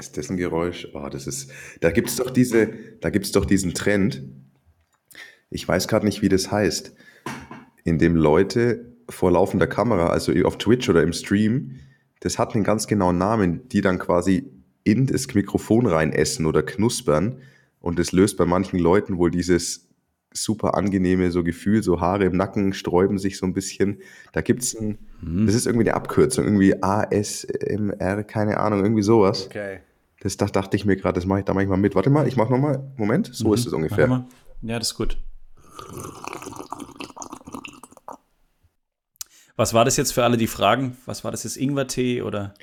Ist das ein Geräusch? Oh, das ist. Da gibt es doch diese, da gibt's doch diesen Trend. Ich weiß gerade nicht, wie das heißt, in dem Leute vor laufender Kamera, also auf Twitch oder im Stream, das hat einen ganz genauen Namen, die dann quasi in das Mikrofon rein essen oder knuspern. Und das löst bei manchen Leuten wohl dieses super angenehme so Gefühl, so Haare im Nacken sträuben sich so ein bisschen. Da gibt's ein, hm. das ist irgendwie eine Abkürzung, irgendwie ASMR, keine Ahnung, irgendwie sowas. Okay. Das da, dachte ich mir gerade, das mache ich da manchmal mit. Warte mal, ich mache nochmal. Moment, so mhm. ist es ungefähr. Ja, das ist gut. Was war das jetzt für alle, die fragen? Was war das jetzt? Ingwertee oder?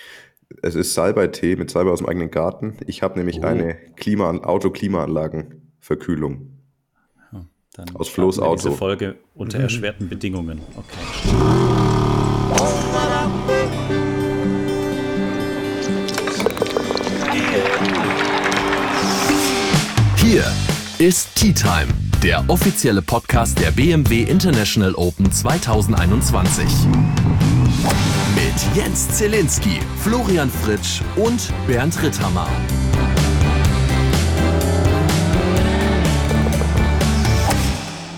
Es ist Salbeitee mit Salbei aus dem eigenen Garten. Ich habe nämlich oh. eine Klima Autoklimaanlagenverkühlung. Ja, dann aus Flo's Auto. Diese Folge unter erschwerten Bedingungen. Okay. Hier ist Tea Time, der offizielle Podcast der BMW International Open 2021. Mit Jens Zielinski, Florian Fritsch und Bernd Ritthammer.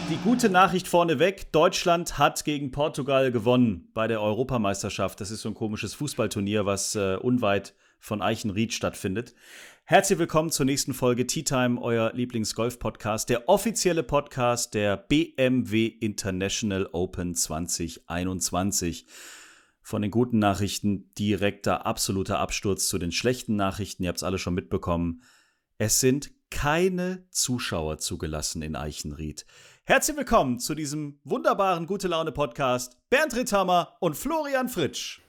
Die gute Nachricht vorneweg: Deutschland hat gegen Portugal gewonnen bei der Europameisterschaft. Das ist so ein komisches Fußballturnier, was äh, unweit von Eichenried stattfindet. Herzlich willkommen zur nächsten Folge Tea Time, euer Lieblings-Golf-Podcast, der offizielle Podcast der BMW International Open 2021. Von den guten Nachrichten direkter, absoluter Absturz zu den schlechten Nachrichten. Ihr habt es alle schon mitbekommen. Es sind keine Zuschauer zugelassen in Eichenried. Herzlich willkommen zu diesem wunderbaren Gute-Laune-Podcast. Bernd Ritthammer und Florian Fritsch.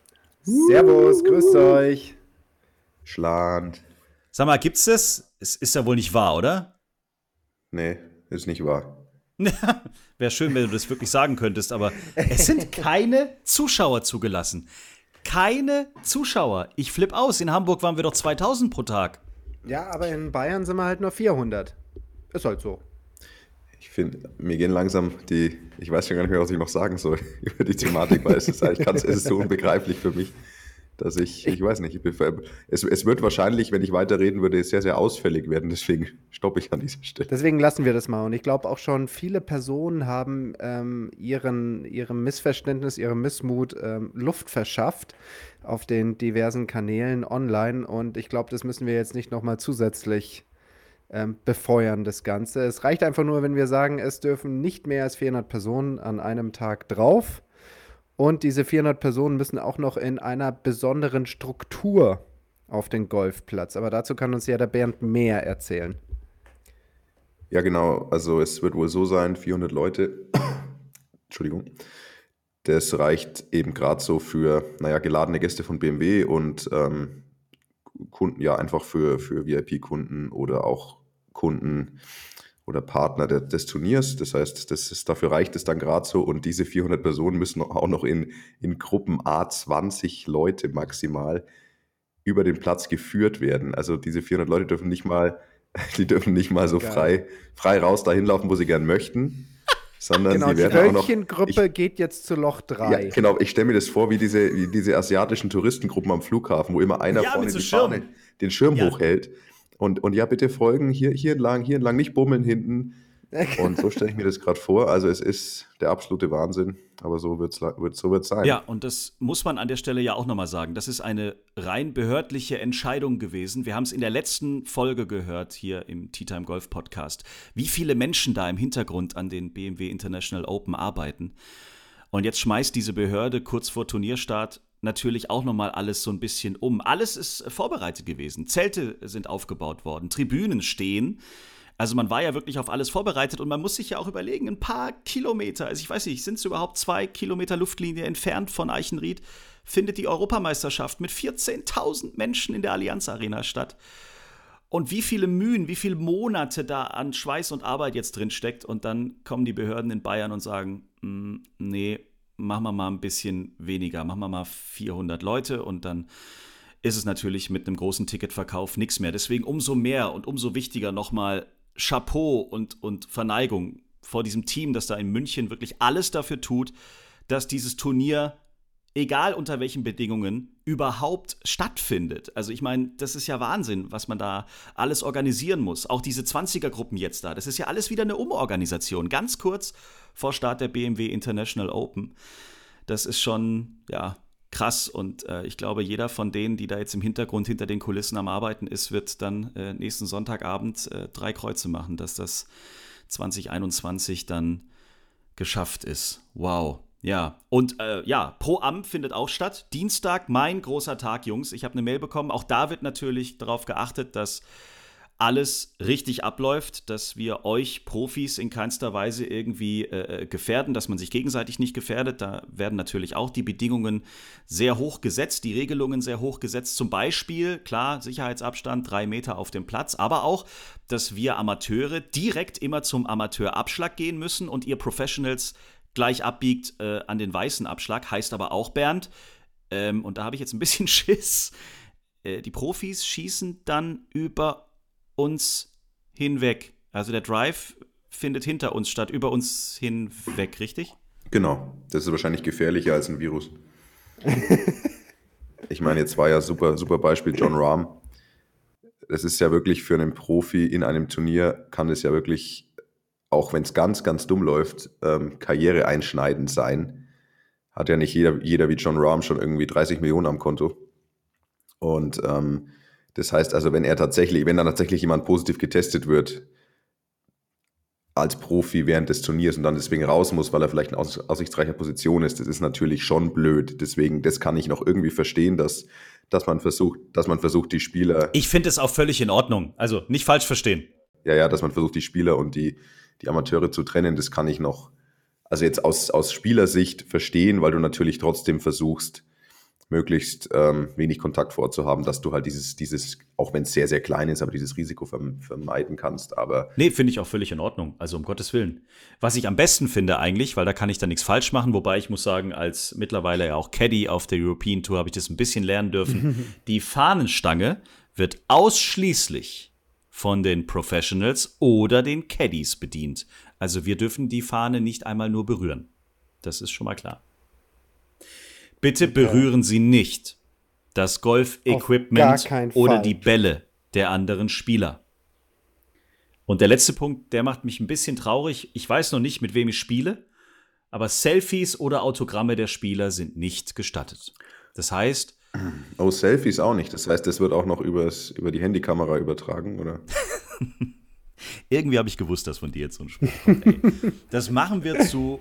Servus, grüßt euch. Schland. Sag mal, gibt's das? Es ist ja wohl nicht wahr, oder? Nee, ist nicht wahr. Wäre schön, wenn du das wirklich sagen könntest, aber es sind keine Zuschauer zugelassen. Keine Zuschauer. Ich flipp aus. In Hamburg waren wir doch 2000 pro Tag. Ja, aber in Bayern sind wir halt nur 400. Ist halt so. Ich finde, mir gehen langsam die, ich weiß schon gar nicht mehr, was ich noch sagen soll über die Thematik, weil es ist eigentlich ganz, es ist so unbegreiflich für mich dass ich, ich weiß nicht, es, es wird wahrscheinlich, wenn ich weiterreden würde, sehr, sehr ausfällig werden. Deswegen stoppe ich an dieser Stelle. Deswegen lassen wir das mal. Und ich glaube auch schon, viele Personen haben ähm, ihren, ihrem Missverständnis, ihrem Missmut ähm, Luft verschafft auf den diversen Kanälen online. Und ich glaube, das müssen wir jetzt nicht nochmal zusätzlich ähm, befeuern, das Ganze. Es reicht einfach nur, wenn wir sagen, es dürfen nicht mehr als 400 Personen an einem Tag drauf. Und diese 400 Personen müssen auch noch in einer besonderen Struktur auf den Golfplatz. Aber dazu kann uns ja der Bernd mehr erzählen. Ja, genau. Also es wird wohl so sein, 400 Leute, Entschuldigung, das reicht eben gerade so für, naja, geladene Gäste von BMW und ähm, Kunden, ja, einfach für, für VIP-Kunden oder auch Kunden oder Partner de, des Turniers. Das heißt, das ist, dafür reicht es dann gerade so und diese 400 Personen müssen auch noch in, in Gruppen A20 Leute maximal über den Platz geführt werden. Also diese 400 Leute dürfen nicht mal, die dürfen nicht mal so frei, frei raus dahin laufen, wo sie gern möchten. Sondern genau, sie werden die Wölkchengruppe geht jetzt zu Loch 3. Ja, genau, ich stelle mir das vor wie diese, wie diese asiatischen Touristengruppen am Flughafen, wo immer einer ja, vorne die Fahne, den Schirm ja. hochhält und, und ja, bitte folgen, hier, hier entlang, hier entlang, nicht bummeln hinten. Und so stelle ich mir das gerade vor. Also es ist der absolute Wahnsinn, aber so wird es wird, so wird's sein. Ja, und das muss man an der Stelle ja auch nochmal sagen. Das ist eine rein behördliche Entscheidung gewesen. Wir haben es in der letzten Folge gehört hier im Tea Time Golf Podcast, wie viele Menschen da im Hintergrund an den BMW International Open arbeiten. Und jetzt schmeißt diese Behörde kurz vor Turnierstart natürlich auch nochmal alles so ein bisschen um. Alles ist vorbereitet gewesen. Zelte sind aufgebaut worden, Tribünen stehen. Also man war ja wirklich auf alles vorbereitet und man muss sich ja auch überlegen, ein paar Kilometer, also ich weiß nicht, sind es überhaupt zwei Kilometer Luftlinie entfernt von Eichenried, findet die Europameisterschaft mit 14.000 Menschen in der Allianz Arena statt. Und wie viele Mühen, wie viele Monate da an Schweiß und Arbeit jetzt drin steckt und dann kommen die Behörden in Bayern und sagen, mm, nee, machen wir mal ein bisschen weniger, machen wir mal 400 Leute und dann ist es natürlich mit einem großen Ticketverkauf nichts mehr. Deswegen umso mehr und umso wichtiger nochmal Chapeau und, und Verneigung vor diesem Team, das da in München wirklich alles dafür tut, dass dieses Turnier egal unter welchen Bedingungen, überhaupt stattfindet. Also ich meine, das ist ja Wahnsinn, was man da alles organisieren muss. Auch diese 20er-Gruppen jetzt da, das ist ja alles wieder eine Umorganisation. Ganz kurz vor Start der BMW International Open. Das ist schon, ja, krass. Und äh, ich glaube, jeder von denen, die da jetzt im Hintergrund hinter den Kulissen am Arbeiten ist, wird dann äh, nächsten Sonntagabend äh, drei Kreuze machen, dass das 2021 dann geschafft ist. Wow. Ja, und äh, ja, Pro Am findet auch statt. Dienstag, mein großer Tag, Jungs. Ich habe eine Mail bekommen. Auch da wird natürlich darauf geachtet, dass alles richtig abläuft, dass wir euch Profis in keinster Weise irgendwie äh, äh, gefährden, dass man sich gegenseitig nicht gefährdet. Da werden natürlich auch die Bedingungen sehr hoch gesetzt, die Regelungen sehr hoch gesetzt. Zum Beispiel, klar, Sicherheitsabstand, drei Meter auf dem Platz, aber auch, dass wir Amateure direkt immer zum Amateurabschlag gehen müssen und ihr Professionals gleich abbiegt äh, an den weißen Abschlag. Heißt aber auch, Bernd, ähm, und da habe ich jetzt ein bisschen Schiss, äh, die Profis schießen dann über uns hinweg. Also der Drive findet hinter uns statt, über uns hinweg, richtig? Genau. Das ist wahrscheinlich gefährlicher als ein Virus. ich meine, jetzt war ja super, super Beispiel John Rahm. Das ist ja wirklich für einen Profi in einem Turnier, kann es ja wirklich, auch wenn es ganz, ganz dumm läuft, ähm, karriereeinschneidend sein. Hat ja nicht jeder, jeder wie John Rahm schon irgendwie 30 Millionen am Konto. Und ähm, das heißt also, wenn er tatsächlich, wenn dann tatsächlich jemand positiv getestet wird als Profi während des Turniers und dann deswegen raus muss, weil er vielleicht in aus, aussichtsreicher Position ist, das ist natürlich schon blöd. Deswegen, das kann ich noch irgendwie verstehen, dass, dass man versucht, dass man versucht, die Spieler. Ich finde es auch völlig in Ordnung. Also nicht falsch verstehen. Ja, ja, dass man versucht, die Spieler und die, die Amateure zu trennen, das kann ich noch, also jetzt aus, aus Spielersicht verstehen, weil du natürlich trotzdem versuchst, möglichst ähm, wenig Kontakt vorzuhaben, dass du halt dieses, dieses, auch wenn es sehr, sehr klein ist, aber dieses Risiko vermeiden kannst. Aber nee, finde ich auch völlig in Ordnung. Also um Gottes Willen. Was ich am besten finde eigentlich, weil da kann ich dann nichts falsch machen, wobei ich muss sagen, als mittlerweile ja auch Caddy auf der European Tour habe ich das ein bisschen lernen dürfen. Die Fahnenstange wird ausschließlich von den Professionals oder den Caddies bedient. Also wir dürfen die Fahne nicht einmal nur berühren. Das ist schon mal klar. Bitte berühren Sie nicht das Golf-Equipment oder die Bälle der anderen Spieler. Und der letzte Punkt, der macht mich ein bisschen traurig. Ich weiß noch nicht, mit wem ich spiele, aber Selfies oder Autogramme der Spieler sind nicht gestattet. Das heißt. Oh, Selfies auch nicht. Das heißt, das wird auch noch übers, über die Handykamera übertragen, oder? Irgendwie habe ich gewusst, dass von dir jetzt so ein Spruch kommt. Ey. Das machen wir zu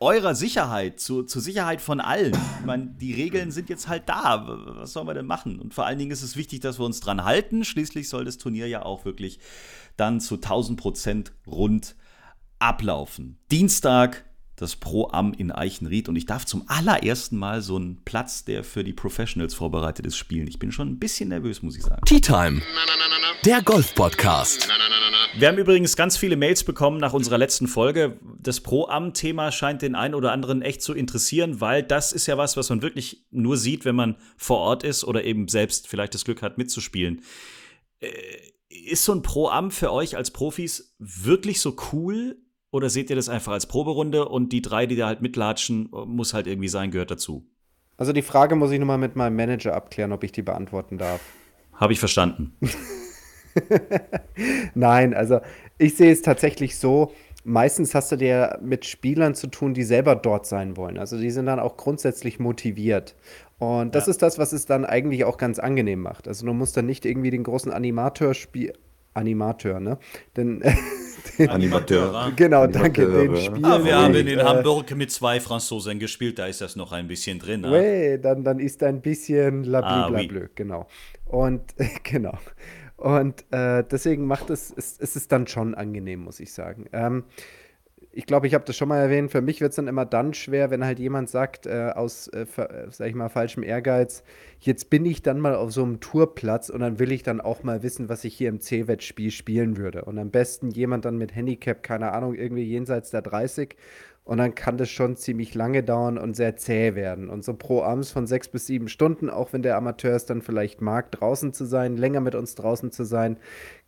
eurer Sicherheit, zu, zur Sicherheit von allen. Ich meine, die Regeln sind jetzt halt da. Was sollen wir denn machen? Und vor allen Dingen ist es wichtig, dass wir uns dran halten. Schließlich soll das Turnier ja auch wirklich dann zu 1000 Prozent rund ablaufen. Dienstag das Pro Am in Eichenried und ich darf zum allerersten Mal so einen Platz, der für die Professionals vorbereitet ist, spielen. Ich bin schon ein bisschen nervös, muss ich sagen. Tea Time, der Golf Podcast. Wir haben übrigens ganz viele Mails bekommen nach unserer letzten Folge. Das Pro-Am-Thema scheint den einen oder anderen echt zu interessieren, weil das ist ja was, was man wirklich nur sieht, wenn man vor Ort ist oder eben selbst vielleicht das Glück hat, mitzuspielen. Äh, ist so ein Pro-Am für euch als Profis wirklich so cool? Oder seht ihr das einfach als Proberunde und die drei, die da halt mitlatschen, muss halt irgendwie sein, gehört dazu? Also die Frage muss ich nochmal mit meinem Manager abklären, ob ich die beantworten darf. Habe ich verstanden. Nein, also ich sehe es tatsächlich so, meistens hast du dir mit Spielern zu tun, die selber dort sein wollen. Also die sind dann auch grundsätzlich motiviert. Und das ja. ist das, was es dann eigentlich auch ganz angenehm macht. Also du musst dann nicht irgendwie den großen Animator spielen. Animateur, ne? Denn Animateur. Genau, danke. Den Spiel ah, wir haben in äh, Hamburg mit zwei Franzosen gespielt, da ist das noch ein bisschen drin. Ne? Oui, dann, dann ist ein bisschen blablabla, ah, oui. genau. Und genau. Und äh, deswegen macht es, es, es ist dann schon angenehm, muss ich sagen. Ähm, ich glaube, ich habe das schon mal erwähnt, für mich wird es dann immer dann schwer, wenn halt jemand sagt, äh, aus, äh, sag ich mal, falschem Ehrgeiz, jetzt bin ich dann mal auf so einem Tourplatz und dann will ich dann auch mal wissen, was ich hier im C-Wett-Spiel spielen würde. Und am besten jemand dann mit Handicap, keine Ahnung, irgendwie jenseits der 30 und dann kann das schon ziemlich lange dauern und sehr zäh werden. Und so pro Abends von sechs bis sieben Stunden, auch wenn der Amateur es dann vielleicht mag, draußen zu sein, länger mit uns draußen zu sein.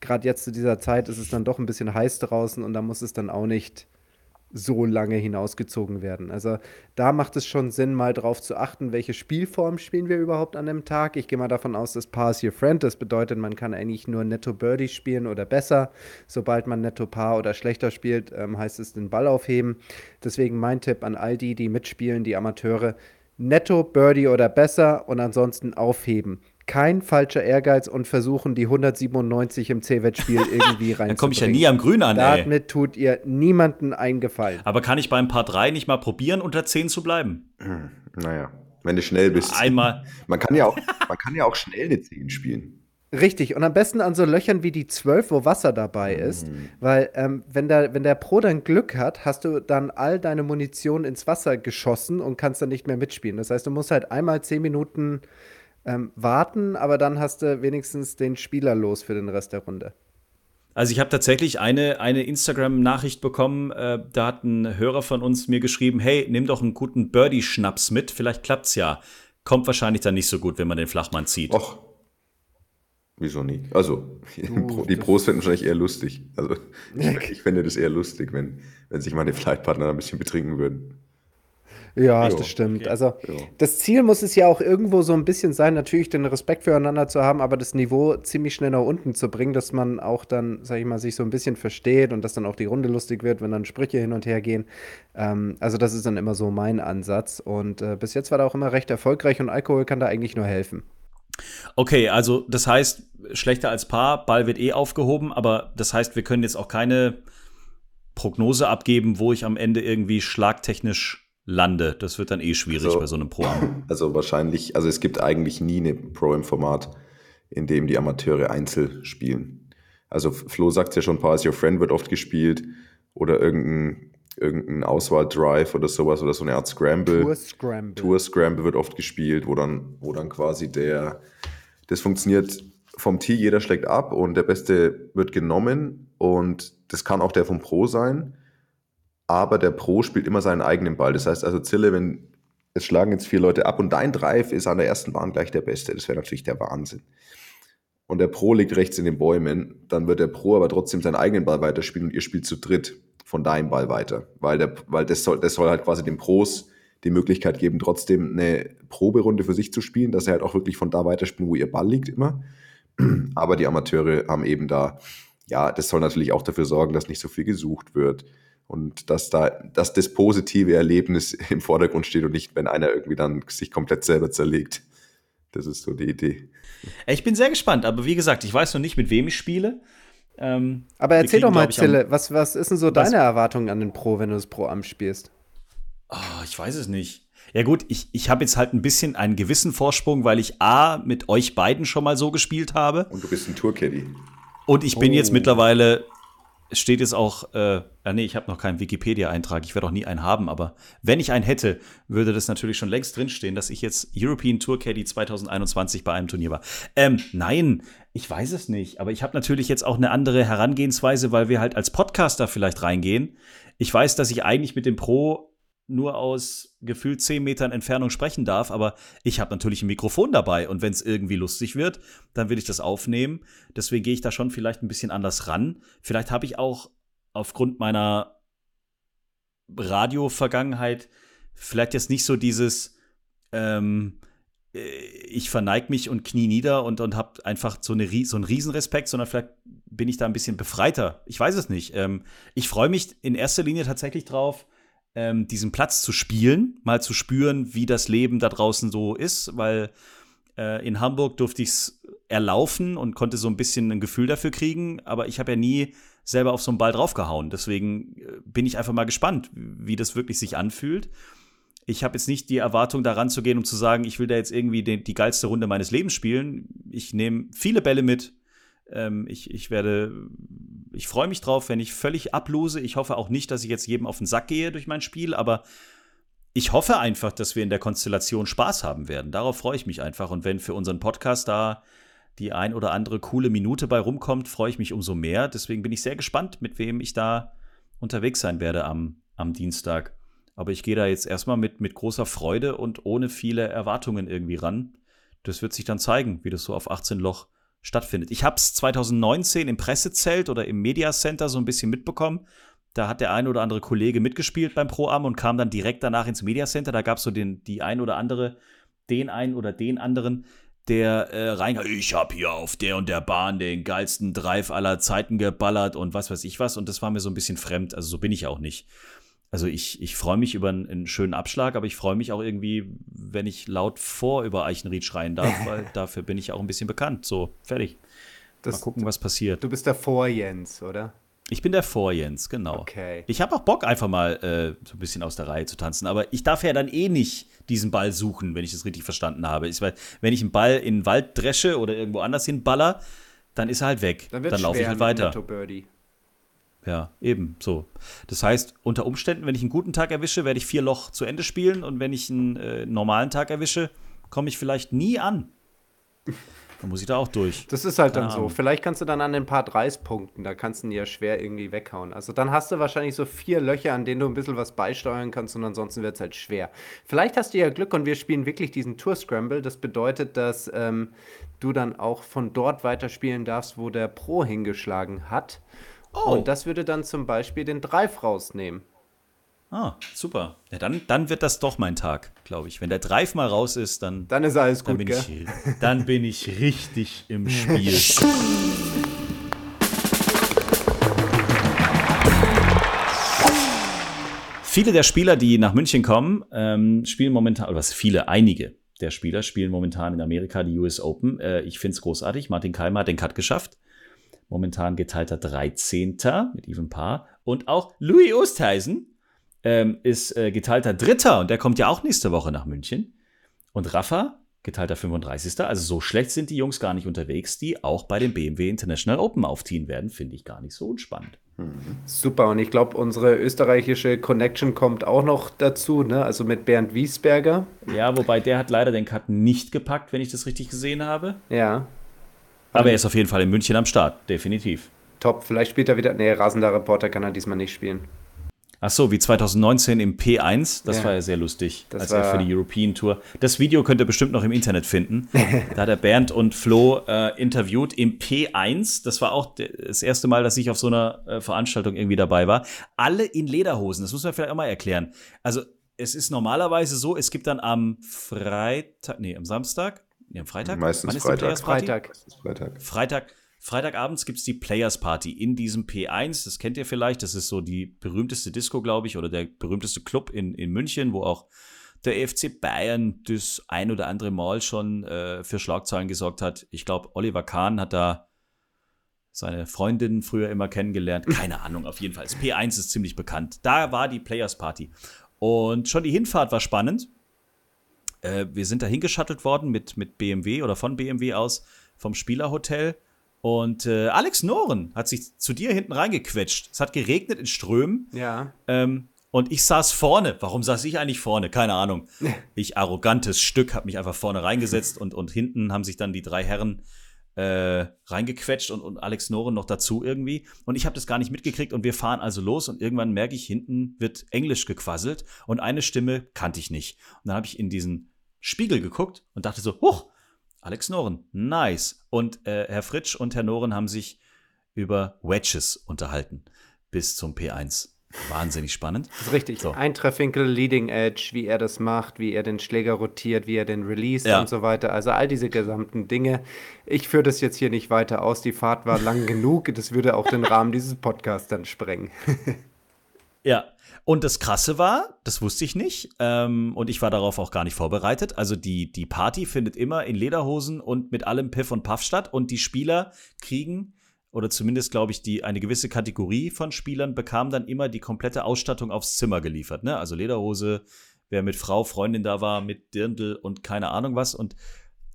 Gerade jetzt zu dieser Zeit ist es dann doch ein bisschen heiß draußen und da muss es dann auch nicht so lange hinausgezogen werden. Also da macht es schon Sinn, mal drauf zu achten, welche Spielform spielen wir überhaupt an dem Tag. Ich gehe mal davon aus, dass Pass Your Friend, das bedeutet, man kann eigentlich nur Netto Birdie spielen oder besser. Sobald man Netto Paar oder schlechter spielt, ähm, heißt es den Ball aufheben. Deswegen mein Tipp an all die, die mitspielen, die Amateure, Netto Birdie oder besser und ansonsten aufheben kein falscher Ehrgeiz und versuchen, die 197 im C-Wettspiel irgendwie rein. Dann komme ich ja nie am Grün an, Damit ey. tut ihr niemanden eingefallen. Aber kann ich beim Paar 3 nicht mal probieren, unter 10 zu bleiben? Hm, naja, wenn du schnell bist. Einmal. Man kann ja auch, man kann ja auch schnell eine 10 spielen. Richtig, und am besten an so Löchern wie die 12, wo Wasser dabei ist, mhm. weil ähm, wenn, der, wenn der Pro dann Glück hat, hast du dann all deine Munition ins Wasser geschossen und kannst dann nicht mehr mitspielen. Das heißt, du musst halt einmal 10 Minuten ähm, warten, aber dann hast du wenigstens den Spieler los für den Rest der Runde. Also ich habe tatsächlich eine, eine Instagram-Nachricht bekommen, äh, da hat ein Hörer von uns mir geschrieben, hey, nimm doch einen guten Birdie-Schnaps mit, vielleicht klappt's ja. Kommt wahrscheinlich dann nicht so gut, wenn man den Flachmann zieht. Och, wieso nie? Also, du, die Pros finden wahrscheinlich eher lustig. Also, ich, ich fände das eher lustig, wenn, wenn sich meine Flightpartner ein bisschen betrinken würden. Ja, jo, das stimmt. Okay. Also jo. das Ziel muss es ja auch irgendwo so ein bisschen sein, natürlich den Respekt füreinander zu haben, aber das Niveau ziemlich schnell nach unten zu bringen, dass man auch dann, sag ich mal, sich so ein bisschen versteht und dass dann auch die Runde lustig wird, wenn dann Sprüche hin und her gehen. Ähm, also das ist dann immer so mein Ansatz und äh, bis jetzt war da auch immer recht erfolgreich und Alkohol kann da eigentlich nur helfen. Okay, also das heißt, schlechter als Paar, Ball wird eh aufgehoben, aber das heißt, wir können jetzt auch keine Prognose abgeben, wo ich am Ende irgendwie schlagtechnisch lande. Das wird dann eh schwierig also, bei so einem Pro. -Am. Also wahrscheinlich, also es gibt eigentlich nie eine Pro im Format, in dem die Amateure Einzel spielen. Also Flo sagt ja schon, Pass Your Friend wird oft gespielt oder irgendein, irgendein Auswahl-Drive oder sowas oder so eine Art Scramble. Tour Scramble. Tour Scramble wird oft gespielt, wo dann, wo dann quasi der, das funktioniert vom Tee, jeder schlägt ab und der Beste wird genommen und das kann auch der vom Pro sein aber der Pro spielt immer seinen eigenen Ball. Das heißt also, Zille, wenn es schlagen jetzt vier Leute ab und dein Drive ist an der ersten Bahn gleich der beste, das wäre natürlich der Wahnsinn. Und der Pro liegt rechts in den Bäumen, dann wird der Pro aber trotzdem seinen eigenen Ball weiterspielen und ihr spielt zu dritt von deinem Ball weiter. Weil, der, weil das, soll, das soll halt quasi den Pros die Möglichkeit geben, trotzdem eine Proberunde für sich zu spielen, dass er halt auch wirklich von da weiterspielen, wo ihr Ball liegt immer. Aber die Amateure haben eben da, ja, das soll natürlich auch dafür sorgen, dass nicht so viel gesucht wird und dass da dass das positive Erlebnis im Vordergrund steht und nicht, wenn einer irgendwie dann sich komplett selber zerlegt. Das ist so die Idee. Ich bin sehr gespannt, aber wie gesagt, ich weiß noch nicht, mit wem ich spiele. Ähm, aber erzähl kriegen, doch mal, Zille, was, was ist denn so deine Erwartung an den Pro, wenn du das Pro-Am spielst? Oh, ich weiß es nicht. Ja gut, ich, ich habe jetzt halt ein bisschen einen gewissen Vorsprung, weil ich A, mit euch beiden schon mal so gespielt habe. Und du bist ein Tourcaddy. Und ich bin oh. jetzt mittlerweile steht jetzt auch, äh, ja, nee, ich habe noch keinen Wikipedia-Eintrag, ich werde auch nie einen haben, aber wenn ich einen hätte, würde das natürlich schon längst drinstehen, dass ich jetzt European Tour Caddy 2021 bei einem Turnier war. Ähm, nein, ich weiß es nicht, aber ich habe natürlich jetzt auch eine andere Herangehensweise, weil wir halt als Podcaster vielleicht reingehen. Ich weiß, dass ich eigentlich mit dem Pro nur aus gefühlt zehn Metern Entfernung sprechen darf, aber ich habe natürlich ein Mikrofon dabei und wenn es irgendwie lustig wird, dann will ich das aufnehmen. Deswegen gehe ich da schon vielleicht ein bisschen anders ran. Vielleicht habe ich auch aufgrund meiner Radio-Vergangenheit vielleicht jetzt nicht so dieses ähm, äh, ich verneige mich und knie nieder und, und habe einfach so, eine, so einen Riesenrespekt, sondern vielleicht bin ich da ein bisschen befreiter. Ich weiß es nicht. Ähm, ich freue mich in erster Linie tatsächlich drauf, ähm, diesen Platz zu spielen, mal zu spüren, wie das Leben da draußen so ist, weil äh, in Hamburg durfte ich es erlaufen und konnte so ein bisschen ein Gefühl dafür kriegen, aber ich habe ja nie selber auf so einen Ball draufgehauen. Deswegen äh, bin ich einfach mal gespannt, wie das wirklich sich anfühlt. Ich habe jetzt nicht die Erwartung, daran zu gehen, um zu sagen, ich will da jetzt irgendwie die, die geilste Runde meines Lebens spielen. Ich nehme viele Bälle mit. Ähm, ich, ich werde ich freue mich drauf, wenn ich völlig ablose. Ich hoffe auch nicht, dass ich jetzt jedem auf den Sack gehe durch mein Spiel, aber ich hoffe einfach, dass wir in der Konstellation Spaß haben werden. Darauf freue ich mich einfach. Und wenn für unseren Podcast da die ein oder andere coole Minute bei rumkommt, freue ich mich umso mehr. Deswegen bin ich sehr gespannt, mit wem ich da unterwegs sein werde am, am Dienstag. Aber ich gehe da jetzt erstmal mit, mit großer Freude und ohne viele Erwartungen irgendwie ran. Das wird sich dann zeigen, wie das so auf 18 Loch stattfindet. Ich habe es 2019 im Pressezelt oder im Media Center so ein bisschen mitbekommen. Da hat der ein oder andere Kollege mitgespielt beim Pro-Am und kam dann direkt danach ins Mediacenter. Da gab es so den, die ein oder andere, den einen oder den anderen, der äh, reingeht, ich habe hier auf der und der Bahn den geilsten Drive aller Zeiten geballert und was weiß ich was. Und das war mir so ein bisschen fremd. Also so bin ich auch nicht. Also ich, ich freue mich über einen, einen, schönen Abschlag, aber ich freue mich auch irgendwie, wenn ich laut vor über Eichenried schreien darf, weil dafür bin ich auch ein bisschen bekannt. So, fertig. Das, Mal gucken, was passiert. Du bist der Vor-Jens, oder? Ich bin der Vor-Jens, genau. Okay. Ich habe auch Bock, einfach mal äh, so ein bisschen aus der Reihe zu tanzen, aber ich darf ja dann eh nicht diesen Ball suchen, wenn ich das richtig verstanden habe. Ich weiß, wenn ich einen Ball in den Wald dresche oder irgendwo anders hin baller, dann ist er halt weg. Dann, dann laufe ich halt weiter. Ja, eben so. Das heißt, unter Umständen, wenn ich einen guten Tag erwische, werde ich vier Loch zu Ende spielen und wenn ich einen äh, normalen Tag erwische, komme ich vielleicht nie an. Dann muss ich da auch durch. Das ist halt Keine dann Ahnung. so. Vielleicht kannst du dann an den paar 30 punkten, da kannst du ihn ja schwer irgendwie weghauen. Also dann hast du wahrscheinlich so vier Löcher, an denen du ein bisschen was beisteuern kannst und ansonsten wird es halt schwer. Vielleicht hast du ja Glück und wir spielen wirklich diesen Tour Scramble. Das bedeutet, dass ähm, du dann auch von dort weiterspielen darfst, wo der Pro hingeschlagen hat. Oh. Und das würde dann zum Beispiel den Drive rausnehmen. Ah, super. Ja, dann, dann wird das doch mein Tag, glaube ich. Wenn der Drive mal raus ist, dann, dann ist alles dann gut. Bin ich, dann bin ich richtig im Spiel. viele der Spieler, die nach München kommen, ähm, spielen momentan, oder was viele, einige der Spieler spielen momentan in Amerika die US Open. Äh, ich finde es großartig. Martin Keimer hat den Cut geschafft momentan geteilter 13. mit Even Paar. Und auch Louis Oosthuizen ähm, ist äh, geteilter Dritter und der kommt ja auch nächste Woche nach München. Und Rafa, geteilter 35. Also so schlecht sind die Jungs gar nicht unterwegs, die auch bei den BMW International Open aufziehen werden. Finde ich gar nicht so unspannend. Super, und ich glaube, unsere österreichische Connection kommt auch noch dazu, ne? also mit Bernd Wiesberger. Ja, wobei der hat leider den Cut nicht gepackt, wenn ich das richtig gesehen habe. Ja, aber er ist auf jeden Fall in München am Start, definitiv. Top, vielleicht spielt er wieder. Nee, rasender Reporter kann er diesmal nicht spielen. Ach so, wie 2019 im P1, das ja. war ja sehr lustig, das als er für die European Tour. Das Video könnt ihr bestimmt noch im Internet finden. da hat er Bernd und Flo äh, interviewt im P1. Das war auch das erste Mal, dass ich auf so einer äh, Veranstaltung irgendwie dabei war. Alle in Lederhosen, das muss man vielleicht auch mal erklären. Also es ist normalerweise so, es gibt dann am Freitag, nee, am Samstag, Nee, am Freitag? Meistens Freitag. Freitag. Freitag. Freitag. Freitagabends gibt es die Players Party in diesem P1. Das kennt ihr vielleicht. Das ist so die berühmteste Disco, glaube ich, oder der berühmteste Club in, in München, wo auch der FC Bayern das ein oder andere Mal schon äh, für Schlagzeilen gesorgt hat. Ich glaube, Oliver Kahn hat da seine Freundin früher immer kennengelernt. Keine Ahnung, auf jeden Fall. Das P1 ist ziemlich bekannt. Da war die Players Party. Und schon die Hinfahrt war spannend äh, wir sind da hingeschattelt worden mit, mit BMW oder von BMW aus vom Spielerhotel. Und äh, Alex Noren hat sich zu dir hinten reingequetscht. Es hat geregnet in Strömen. Ja. Ähm, und ich saß vorne. Warum saß ich eigentlich vorne? Keine Ahnung. Ich, arrogantes Stück, habe mich einfach vorne reingesetzt und, und hinten haben sich dann die drei Herren äh, reingequetscht und, und Alex Noren noch dazu irgendwie. Und ich habe das gar nicht mitgekriegt und wir fahren also los und irgendwann merke ich, hinten wird Englisch gequasselt und eine Stimme kannte ich nicht. Und dann habe ich in diesen Spiegel geguckt und dachte so, huch, Alex Noren, nice. Und äh, Herr Fritsch und Herr Noren haben sich über Wedges unterhalten bis zum P1. Wahnsinnig spannend. Das ist richtig. So. Ein Treffwinkel, Leading Edge, wie er das macht, wie er den Schläger rotiert, wie er den release ja. und so weiter. Also all diese gesamten Dinge. Ich führe das jetzt hier nicht weiter aus. Die Fahrt war lang genug. Das würde auch den Rahmen dieses Podcasts dann sprengen. ja, und das Krasse war, das wusste ich nicht, ähm, und ich war darauf auch gar nicht vorbereitet. Also die, die Party findet immer in Lederhosen und mit allem Piff und Puff statt und die Spieler kriegen, oder zumindest glaube ich, die eine gewisse Kategorie von Spielern bekam dann immer die komplette Ausstattung aufs Zimmer geliefert. Ne? Also Lederhose, wer mit Frau, Freundin da war, mit Dirndl und keine Ahnung was. Und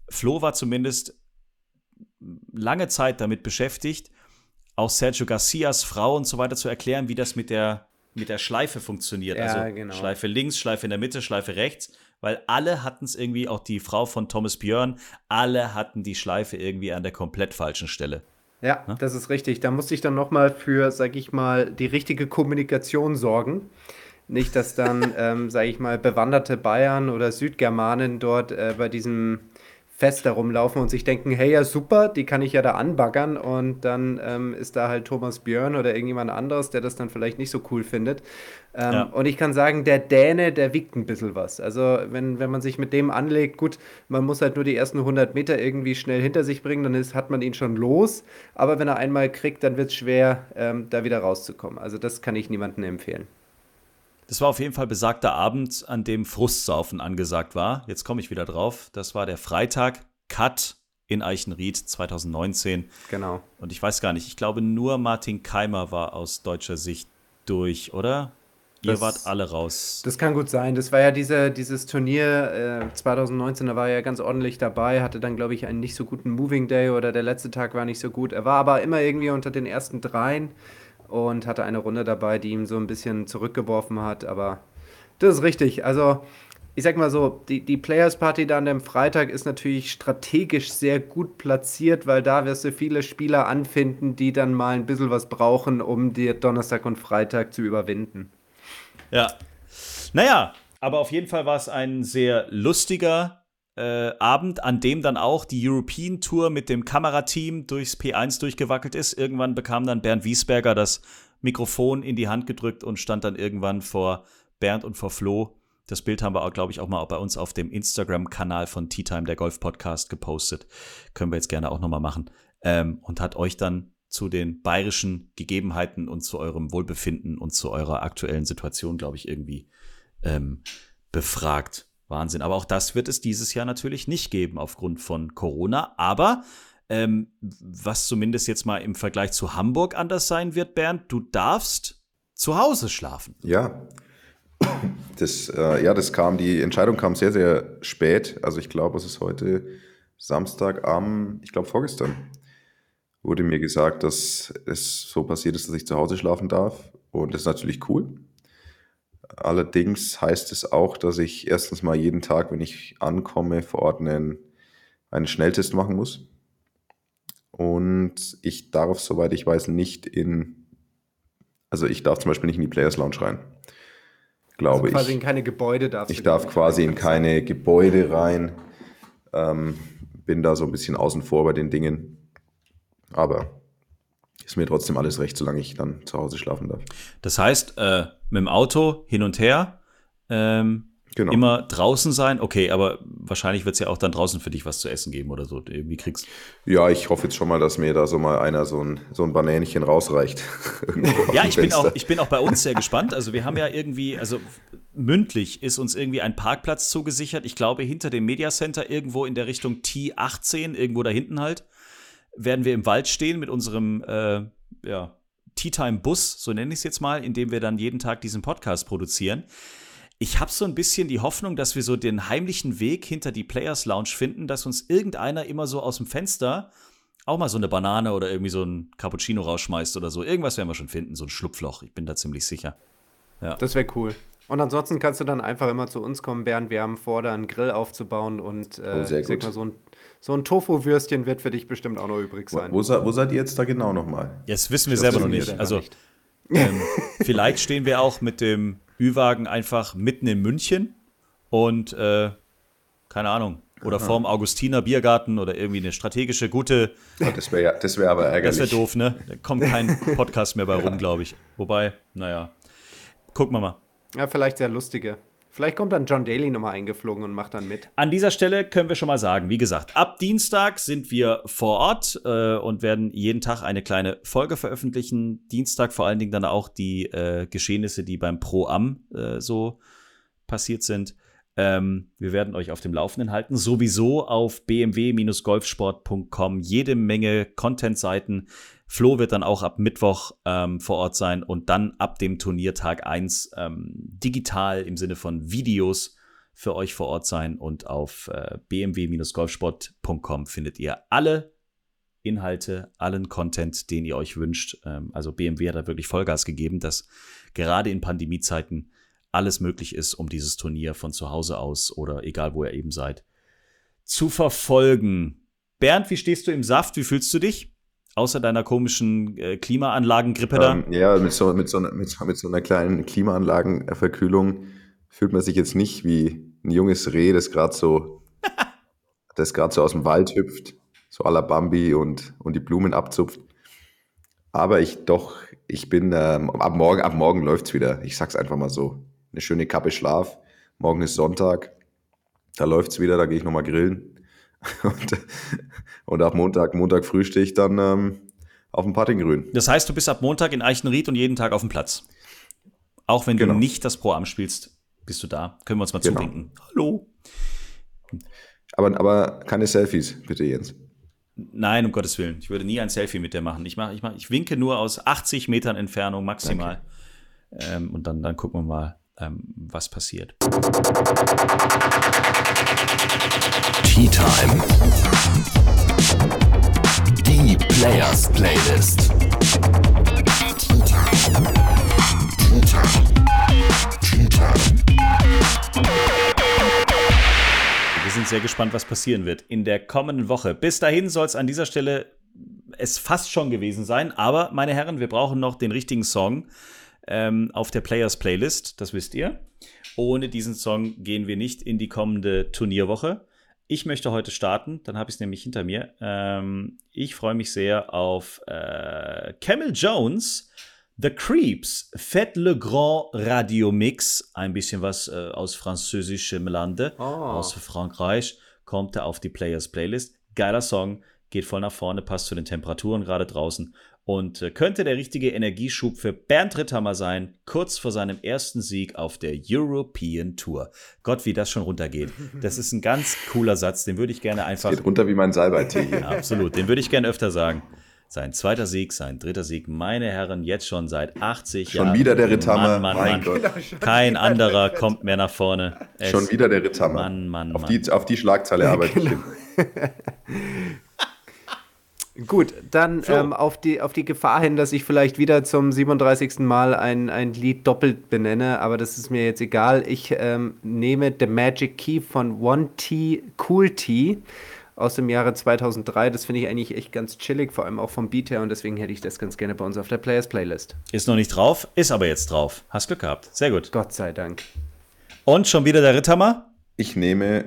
Flo war zumindest lange Zeit damit beschäftigt, auch Sergio Garcias Frau und so weiter zu erklären, wie das mit der mit der Schleife funktioniert. Ja, also genau. Schleife links, Schleife in der Mitte, Schleife rechts, weil alle hatten es irgendwie, auch die Frau von Thomas Björn, alle hatten die Schleife irgendwie an der komplett falschen Stelle. Ja, ja? das ist richtig. Da musste ich dann nochmal für, sag ich mal, die richtige Kommunikation sorgen. Nicht, dass dann, ähm, sage ich mal, bewanderte Bayern oder Südgermanen dort äh, bei diesem Fest darum laufen und sich denken, hey, ja super, die kann ich ja da anbaggern und dann ähm, ist da halt Thomas Björn oder irgendjemand anderes, der das dann vielleicht nicht so cool findet. Ähm, ja. Und ich kann sagen, der Däne, der wiegt ein bisschen was. Also wenn, wenn man sich mit dem anlegt, gut, man muss halt nur die ersten 100 Meter irgendwie schnell hinter sich bringen, dann ist, hat man ihn schon los. Aber wenn er einmal kriegt, dann wird es schwer, ähm, da wieder rauszukommen. Also das kann ich niemandem empfehlen. Das war auf jeden Fall besagter Abend, an dem Frustsaufen angesagt war. Jetzt komme ich wieder drauf. Das war der Freitag. Cut in Eichenried 2019. Genau. Und ich weiß gar nicht, ich glaube nur Martin Keimer war aus deutscher Sicht durch, oder? Ihr das, wart alle raus. Das kann gut sein. Das war ja diese, dieses Turnier äh, 2019, da war er ja ganz ordentlich dabei, hatte dann, glaube ich, einen nicht so guten Moving Day oder der letzte Tag war nicht so gut. Er war aber immer irgendwie unter den ersten dreien und hatte eine Runde dabei, die ihm so ein bisschen zurückgeworfen hat. Aber das ist richtig. Also, ich sag mal so, die, die Players Party da an dem Freitag ist natürlich strategisch sehr gut platziert, weil da wirst du viele Spieler anfinden, die dann mal ein bisschen was brauchen, um die Donnerstag und Freitag zu überwinden. Ja. Naja, aber auf jeden Fall war es ein sehr lustiger äh, Abend, an dem dann auch die European Tour mit dem Kamerateam durchs P1 durchgewackelt ist. Irgendwann bekam dann Bernd Wiesberger das Mikrofon in die Hand gedrückt und stand dann irgendwann vor Bernd und vor Flo. Das Bild haben wir auch, glaube ich, auch mal bei uns auf dem Instagram-Kanal von Tea Time, der Golf Podcast, gepostet. Können wir jetzt gerne auch nochmal machen. Ähm, und hat euch dann zu den bayerischen Gegebenheiten und zu eurem Wohlbefinden und zu eurer aktuellen Situation, glaube ich, irgendwie ähm, befragt. Wahnsinn. Aber auch das wird es dieses Jahr natürlich nicht geben aufgrund von Corona. Aber ähm, was zumindest jetzt mal im Vergleich zu Hamburg anders sein wird, Bernd, du darfst zu Hause schlafen. Ja. Das, äh, ja, das kam, die Entscheidung kam sehr, sehr spät. Also ich glaube, es ist heute Samstag am, ich glaube vorgestern, wurde mir gesagt, dass es so passiert ist, dass ich zu Hause schlafen darf. Und das ist natürlich cool. Allerdings heißt es auch, dass ich erstens mal jeden Tag, wenn ich ankomme, vor Ort einen, einen Schnelltest machen muss. Und ich darf, soweit ich weiß, nicht in, also ich darf zum Beispiel nicht in die Players Lounge rein. Glaube also quasi ich. in keine Gebäude darfst Ich darf quasi in keine Gebäude rein. Ähm, bin da so ein bisschen außen vor bei den Dingen. Aber ist mir trotzdem alles recht, solange ich dann zu Hause schlafen darf. Das heißt, äh, mit dem Auto hin und her, ähm, genau. immer draußen sein. Okay, aber wahrscheinlich wird es ja auch dann draußen für dich was zu essen geben oder so. Irgendwie kriegst Ja, ich hoffe jetzt schon mal, dass mir da so mal einer so ein, so ein Banänchen rausreicht. ja, ich bin, auch, ich bin auch bei uns sehr gespannt. Also wir haben ja irgendwie, also mündlich ist uns irgendwie ein Parkplatz zugesichert. Ich glaube, hinter dem Mediacenter irgendwo in der Richtung T18, irgendwo da hinten halt werden wir im Wald stehen mit unserem äh, ja, Tea Time Bus, so nenne ich es jetzt mal, in dem wir dann jeden Tag diesen Podcast produzieren. Ich habe so ein bisschen die Hoffnung, dass wir so den heimlichen Weg hinter die Players Lounge finden, dass uns irgendeiner immer so aus dem Fenster auch mal so eine Banane oder irgendwie so ein Cappuccino rausschmeißt oder so. Irgendwas werden wir schon finden, so ein Schlupfloch. Ich bin da ziemlich sicher. Ja. Das wäre cool. Und ansonsten kannst du dann einfach immer zu uns kommen, Bernd. Wir haben vor, da einen Grill aufzubauen und äh, oh, sehr gut. Mal, so ein so ein Tofu-Würstchen wird für dich bestimmt auch noch übrig sein. Wo, wo, wo seid ihr jetzt da genau nochmal? Jetzt wissen wir selber noch nicht. Also, ähm, vielleicht stehen wir auch mit dem Ü-Wagen einfach mitten in München und äh, keine Ahnung. Oder vorm Augustiner Biergarten oder irgendwie eine strategische, gute. Das wäre ja, das wär aber ärgerlich. Das wäre doof, ne? Da kommt kein Podcast mehr bei rum, glaube ich. Wobei, naja. Gucken wir mal. Ja, vielleicht sehr lustige. Vielleicht kommt dann John Daly nochmal eingeflogen und macht dann mit. An dieser Stelle können wir schon mal sagen, wie gesagt, ab Dienstag sind wir vor Ort äh, und werden jeden Tag eine kleine Folge veröffentlichen. Dienstag vor allen Dingen dann auch die äh, Geschehnisse, die beim Pro Am äh, so passiert sind. Ähm, wir werden euch auf dem Laufenden halten. Sowieso auf bmw-golfsport.com jede Menge Content-Seiten Flo wird dann auch ab Mittwoch ähm, vor Ort sein und dann ab dem Turniertag 1 ähm, digital im Sinne von Videos für euch vor Ort sein. Und auf äh, bmw-golfsport.com findet ihr alle Inhalte, allen Content, den ihr euch wünscht. Ähm, also BMW hat da wirklich Vollgas gegeben, dass gerade in Pandemiezeiten alles möglich ist, um dieses Turnier von zu Hause aus oder egal wo ihr eben seid, zu verfolgen. Bernd, wie stehst du im Saft? Wie fühlst du dich? außer deiner komischen äh, Klimaanlagengrippe da? Ähm, ja, mit so, mit, so, mit, mit so einer kleinen Klimaanlagenverkühlung fühlt man sich jetzt nicht wie ein junges Reh, das gerade so das gerade so aus dem Wald hüpft, so à la Bambi und, und die Blumen abzupft. Aber ich doch, ich bin, ähm, ab morgen, ab morgen läuft's wieder. Ich sag's einfach mal so. Eine schöne Kappe Schlaf. Morgen ist Sonntag. Da läuft's wieder, da gehe ich nochmal grillen. Und, und ab Montag, Montag früh stehe ich dann ähm, auf dem Partygrün. Das heißt, du bist ab Montag in Eichenried und jeden Tag auf dem Platz. Auch wenn Genau. du nicht das Pro-Am spielst, bist du da. Können wir uns mal Genau. zuwinken. Hallo. Aber, aber keine Selfies, bitte Jens. Nein, um Gottes Willen. Ich würde nie ein Selfie mit dir machen. Ich, mach, ich, mach, ich winke nur aus 80 Metern Entfernung maximal. Ähm, und dann, dann gucken wir mal, ähm, was passiert. Tea Time. Die Players Playlist. Wir sind sehr gespannt, was passieren wird in der kommenden Woche. Bis dahin soll es an dieser Stelle es fast schon gewesen sein. Aber, meine Herren, wir brauchen noch den richtigen Song ähm, auf der Players Playlist. Das wisst ihr. Ohne diesen Song gehen wir nicht in die kommende Turnierwoche. Ich möchte heute starten, dann habe ich es nämlich hinter mir. Ähm, ich freue mich sehr auf äh, Camel Jones, The Creeps, Faites le Grand Radio Mix, ein bisschen was äh, aus französischem Lande, Oh. aus Frankreich, kommt er auf die Players Playlist. Geiler Song, geht voll nach vorne, passt zu den Temperaturen gerade draußen und äh, könnte der richtige Energieschub für Bernd Ritthammer sein, kurz vor seinem ersten Sieg auf der European Tour. Gott, wie das schon runtergeht. Das ist ein ganz cooler Satz, den würde ich gerne einfach Geht runter wie mein Salbeitee hier. ja, absolut. Den würde ich gerne öfter sagen. Sein zweiter Sieg, sein dritter Sieg, meine Herren, jetzt schon seit 80 Schon Jahren. wieder der Ritthammer, Mann, Mann, mein Mann. Gott. Kein anderer kommt mehr nach vorne. Es- Schon wieder der Ritthammer. Mann, Mann, auf, Mann. Die, auf die Schlagzeile arbeite ich hin. Gut, dann ähm, auf, die, auf die Gefahr hin, dass ich vielleicht wieder zum 37. Mal ein, ein Lied doppelt benenne, aber das ist mir jetzt egal. Ich ähm, nehme The Magic Key von One T Cool T aus dem Jahre 2003. Das finde ich eigentlich echt ganz chillig, vor allem auch vom Beat her und deswegen hätte ich das ganz gerne bei uns auf der Players Playlist. Ist noch nicht drauf, ist aber jetzt drauf. Hast Glück gehabt. Sehr gut. Gott sei Dank. Und schon wieder der Ritthammer? Ich nehme,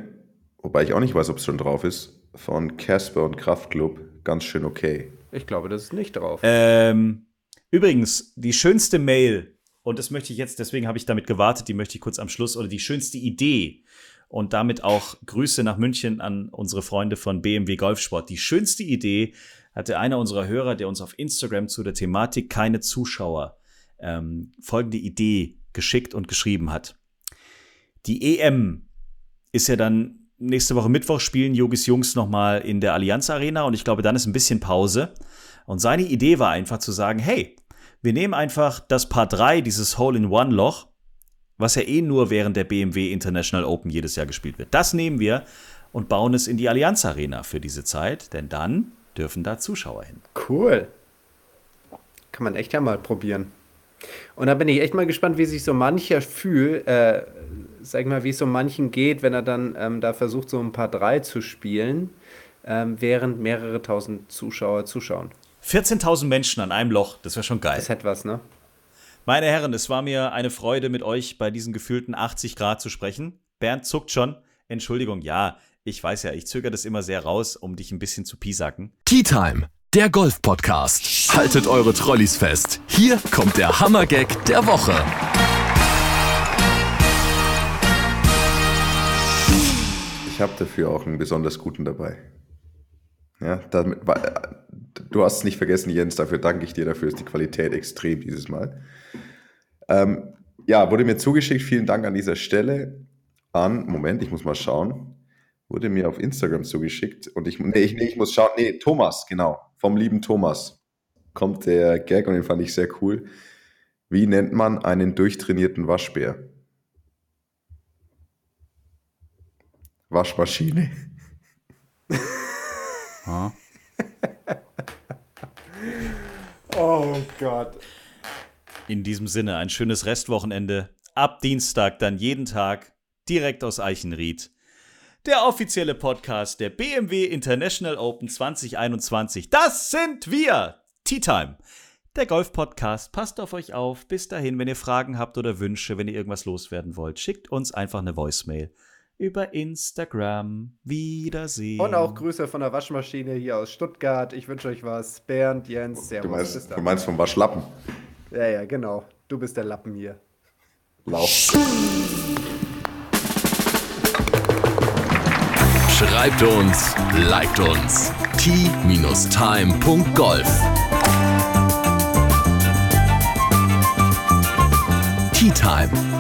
wobei ich auch nicht weiß, ob es schon drauf ist, von Casper und Kraftklub ganz schön okay. Ich glaube, das ist nicht drauf. Ähm, übrigens, die schönste Mail, und das möchte ich jetzt, deswegen habe ich damit gewartet, die möchte ich kurz am Schluss, oder die schönste Idee und damit auch Grüße nach München an unsere Freunde von BMW Golfsport. Die schönste Idee hatte einer unserer Hörer, der uns auf Instagram zu der Thematik keine Zuschauer ähm, folgende Idee geschickt und geschrieben hat. Die EM ist ja dann nächste Woche Mittwoch spielen Jogis Jungs nochmal in der Allianz Arena und ich glaube, dann ist ein bisschen Pause. Und seine Idee war einfach zu sagen, hey, wir nehmen einfach das Paar 3, dieses Hole-in-One-Loch, was ja eh nur während der BMW International Open jedes Jahr gespielt wird. Das nehmen wir und bauen es in die Allianz Arena für diese Zeit, denn dann dürfen da Zuschauer hin. Cool. Kann man echt ja mal probieren. Und da bin ich echt mal gespannt, wie sich so mancher fühlt, äh, sag ich mal, wie es so manchen geht, wenn er dann ähm, da versucht, so ein paar drei zu spielen, ähm, während mehrere tausend Zuschauer zuschauen. 14.000 Menschen an einem Loch, das wäre schon geil. Das hätte was, ne? Meine Herren, es war mir eine Freude, mit euch bei diesen gefühlten 80 Grad zu sprechen. Bernd zuckt schon. Entschuldigung, ja, ich weiß ja, ich zögere das immer sehr raus, um dich ein bisschen zu piesacken. Tea Time, der Golf-Podcast. Haltet eure Trolleys fest. Hier kommt der Hammergag der Woche. Habe dafür auch einen besonders guten dabei. Ja, damit, du hast es nicht vergessen, Jens, dafür danke ich dir, dafür ist die Qualität extrem dieses Mal. Ähm, ja, wurde mir zugeschickt, vielen Dank an dieser Stelle an, Moment, ich muss mal schauen, wurde mir auf Instagram zugeschickt und ich, nee, ich, nee, ich muss schauen, nee, Thomas, genau, vom lieben Thomas kommt der Gag und den fand ich sehr cool. Wie nennt man einen durchtrainierten Waschbär? Waschmaschine. Oh Gott. In diesem Sinne, ein schönes Restwochenende. Ab Dienstag dann jeden Tag direkt aus Eichenried. Der offizielle Podcast der BMW International Open 2021. Das sind wir! Tea Time. Der Golf-Podcast. Passt auf euch auf. Bis dahin, wenn ihr Fragen habt oder Wünsche, wenn ihr irgendwas loswerden wollt, schickt uns einfach eine Voicemail. Über Instagram. Wiedersehen. Und auch Grüße von der Waschmaschine hier aus Stuttgart. Ich wünsche euch was. Bernd, Jens, Servus. Du meinst, du meinst vom Waschlappen. Ja, ja, genau. Du bist der Lappen hier. Lauf. Schreibt uns, liked uns. t-time.golf Tea Time,